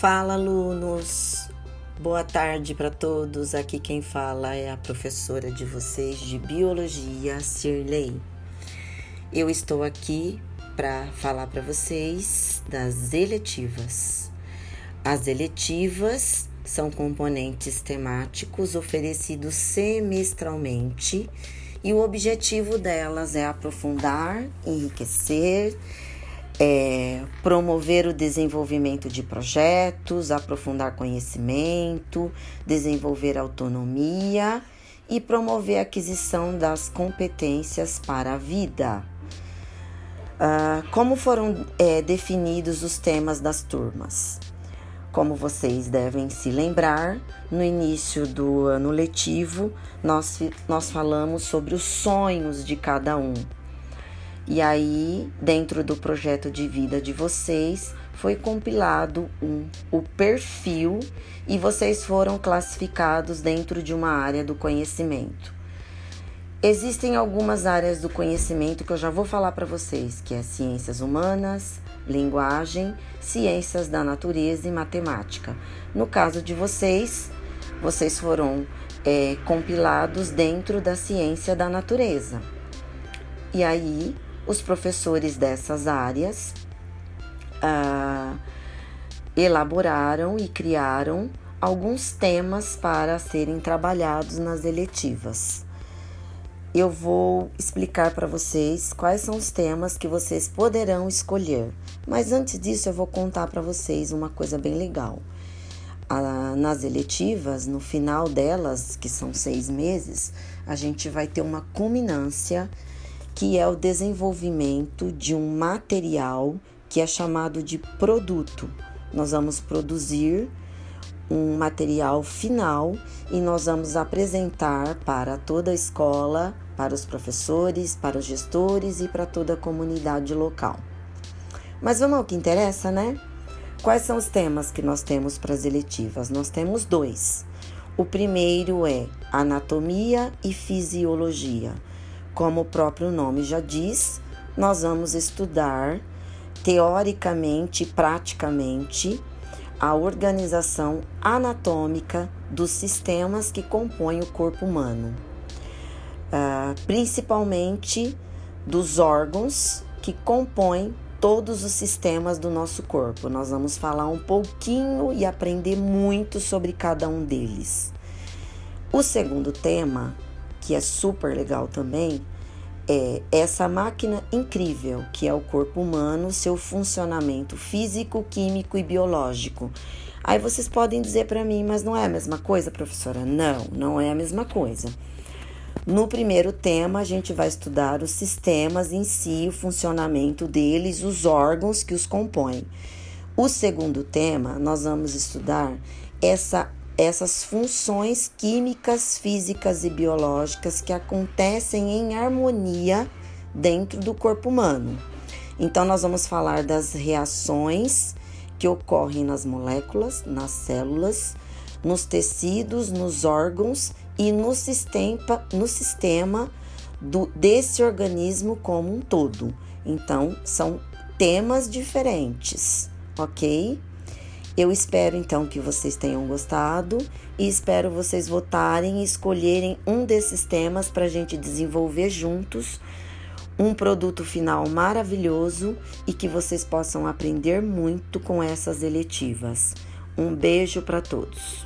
Fala, alunos! Boa tarde para todos. Aqui quem fala é a professora de vocês de Biologia, Cirlei. Eu estou aqui para falar para vocês das eletivas. As eletivas são componentes temáticos oferecidos semestralmente e o objetivo delas é aprofundar, enriquecer, é, promover o desenvolvimento de projetos, aprofundar conhecimento, desenvolver autonomia e promover a aquisição das competências para a vida. Ah, como foram é, definidos os temas das turmas? Como vocês devem se lembrar, no início do ano letivo, nós, nós falamos sobre os sonhos de cada um. E aí, dentro do projeto de vida de vocês, foi compilado um, o perfil e vocês foram classificados dentro de uma área do conhecimento. Existem algumas áreas do conhecimento que eu já vou falar para vocês, que é ciências humanas, linguagem, ciências da natureza e matemática. No caso de vocês, vocês foram é, compilados dentro da ciência da natureza. E aí, os professores dessas áreas ah, elaboraram e criaram alguns temas para serem trabalhados nas eletivas eu vou explicar para vocês quais são os temas que vocês poderão escolher. Mas antes disso, eu vou contar para vocês uma coisa bem legal. Ah, nas eletivas, no final delas, que são seis meses, a gente vai ter uma culminância que é o desenvolvimento de um material que é chamado de produto. Nós vamos produzir um material final e nós vamos apresentar para toda a escola, para os professores, para os gestores e para toda a comunidade local. Mas vamos ao que interessa, né? Quais são os temas que nós temos para as eletivas? Nós temos dois. O primeiro é anatomia e fisiologia. Como o próprio nome já diz, nós vamos estudar teoricamente e praticamente a organização anatômica dos sistemas que compõem o corpo humano, uh, principalmente dos órgãos que compõem todos os sistemas do nosso corpo. Nós vamos falar um pouquinho e aprender muito sobre cada um deles. O segundo tema, que é super legal também, é essa máquina incrível que é o corpo humano, seu funcionamento físico, químico e biológico. Aí vocês podem dizer para mim, mas não é a mesma coisa, professora? Não, não é a mesma coisa. No primeiro tema, a gente vai estudar os sistemas em si, o funcionamento deles, os órgãos que os compõem. O segundo tema, nós vamos estudar essa essas funções químicas, físicas e biológicas que acontecem em harmonia dentro do corpo humano. Então, nós vamos falar das reações que ocorrem nas moléculas, nas células, nos tecidos, nos órgãos e no sistema, no sistema do, desse organismo como um todo. Então, são temas diferentes, ok? Eu espero então que vocês tenham gostado e espero vocês votarem e escolherem um desses temas para a gente desenvolver juntos um produto final maravilhoso e que vocês possam aprender muito com essas eletivas. Um beijo para todos.